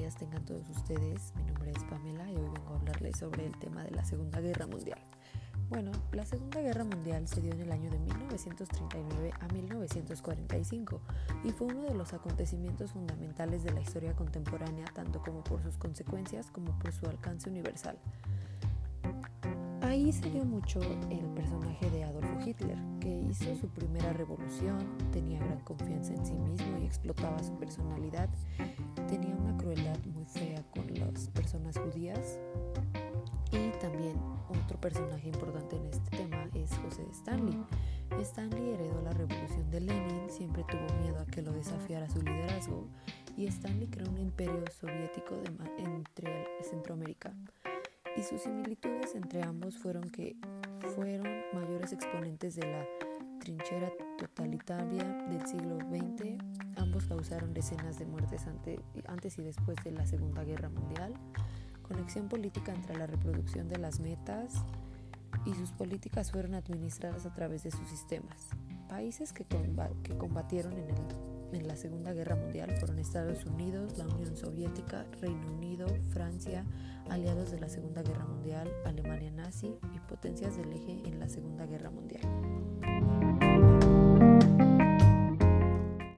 están todos ustedes? Mi nombre es Pamela y hoy vengo a hablarles sobre el tema de la Segunda Guerra Mundial. Bueno, la Segunda Guerra Mundial se dio en el año de 1939 a 1945 y fue uno de los acontecimientos fundamentales de la historia contemporánea tanto como por sus consecuencias como por su alcance universal. Ahí se dio mucho el personaje de Adolfo Hitler, que hizo su primera revolución, tenía gran confianza en sí mismo y explotaba su personalidad, personas judías y también otro personaje importante en este tema es José Stanley. Stanley heredó la revolución de Lenin, siempre tuvo miedo a que lo desafiara su liderazgo y Stanley creó un imperio soviético de entre Centroamérica y sus similitudes entre ambos fueron que fueron mayores exponentes de la trinchera totalitaria del siglo XX. Ambos causaron decenas de muertes antes y después de la Segunda Guerra Mundial. Conexión política entre la reproducción de las metas y sus políticas fueron administradas a través de sus sistemas. Países que, combatieron en la Segunda Guerra Mundial fueron Estados Unidos, la Unión Soviética, Reino Unido, Francia, aliados de la Segunda Guerra Mundial, Alemania nazi y potencias del eje en la Segunda Guerra Mundial.